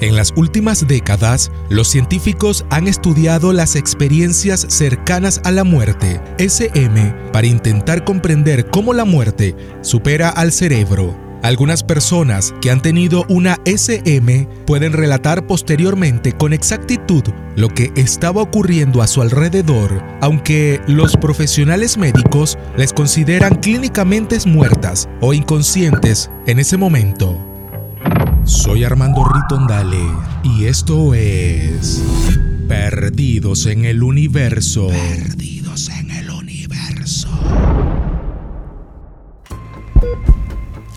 En las últimas décadas, los científicos han estudiado las experiencias cercanas a la muerte, SM, para intentar comprender cómo la muerte supera al cerebro. Algunas personas que han tenido una SM pueden relatar posteriormente con exactitud lo que estaba ocurriendo a su alrededor, aunque los profesionales médicos les consideran clínicamente muertas o inconscientes en ese momento. Soy Armando Ritondale y esto es Perdidos en el Universo. Perdidos en el Universo.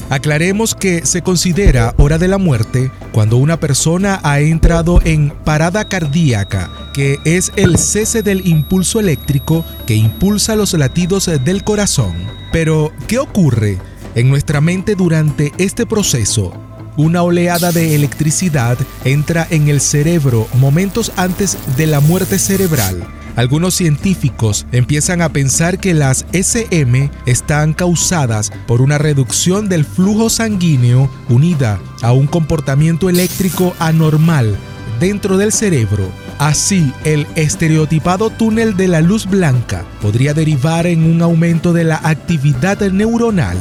Aclaremos que se considera hora de la muerte cuando una persona ha entrado en parada cardíaca, que es el cese del impulso eléctrico que impulsa los latidos del corazón. Pero, ¿qué ocurre en nuestra mente durante este proceso? Una oleada de electricidad entra en el cerebro momentos antes de la muerte cerebral. Algunos científicos empiezan a pensar que las SM están causadas por una reducción del flujo sanguíneo unida a un comportamiento eléctrico anormal dentro del cerebro. Así, el estereotipado túnel de la luz blanca podría derivar en un aumento de la actividad neuronal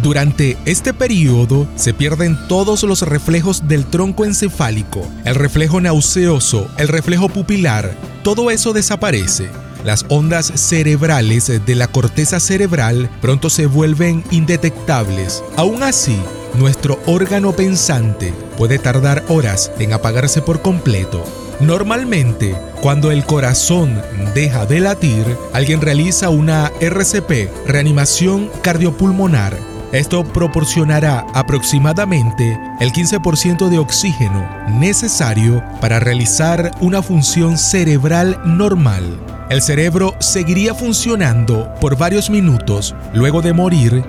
durante este periodo se pierden todos los reflejos del tronco encefálico, el reflejo nauseoso, el reflejo pupilar, todo eso desaparece. Las ondas cerebrales de la corteza cerebral pronto se vuelven indetectables. Aún así, nuestro órgano pensante puede tardar horas en apagarse por completo. Normalmente, cuando el corazón deja de latir, alguien realiza una RCP, reanimación cardiopulmonar, esto proporcionará aproximadamente el 15% de oxígeno necesario para realizar una función cerebral normal. El cerebro seguiría funcionando por varios minutos luego de morir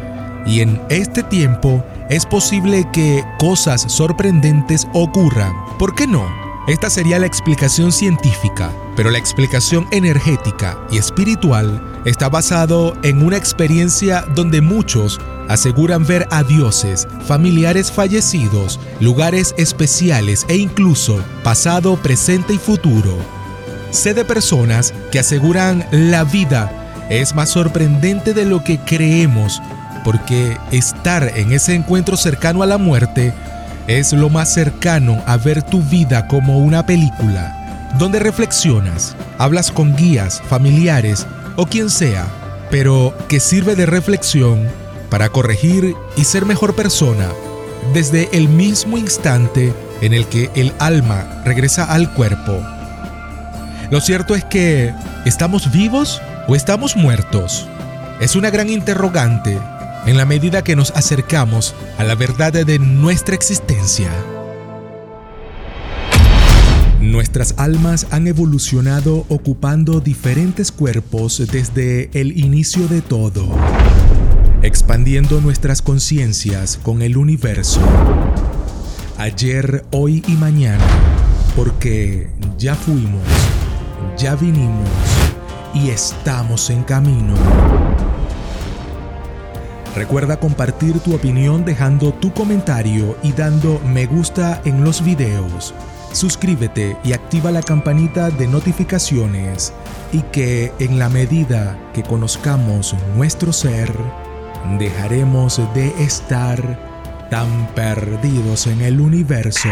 y en este tiempo es posible que cosas sorprendentes ocurran. ¿Por qué no? Esta sería la explicación científica, pero la explicación energética y espiritual está basado en una experiencia donde muchos aseguran ver a dioses, familiares fallecidos, lugares especiales e incluso pasado, presente y futuro. Sé de personas que aseguran la vida es más sorprendente de lo que creemos, porque estar en ese encuentro cercano a la muerte es lo más cercano a ver tu vida como una película, donde reflexionas, hablas con guías, familiares o quien sea, pero que sirve de reflexión para corregir y ser mejor persona desde el mismo instante en el que el alma regresa al cuerpo. Lo cierto es que, ¿estamos vivos o estamos muertos? Es una gran interrogante en la medida que nos acercamos a la verdad de nuestra existencia. Nuestras almas han evolucionado ocupando diferentes cuerpos desde el inicio de todo, expandiendo nuestras conciencias con el universo, ayer, hoy y mañana, porque ya fuimos, ya vinimos y estamos en camino. Recuerda compartir tu opinión dejando tu comentario y dando me gusta en los videos. Suscríbete y activa la campanita de notificaciones y que en la medida que conozcamos nuestro ser, dejaremos de estar tan perdidos en el universo.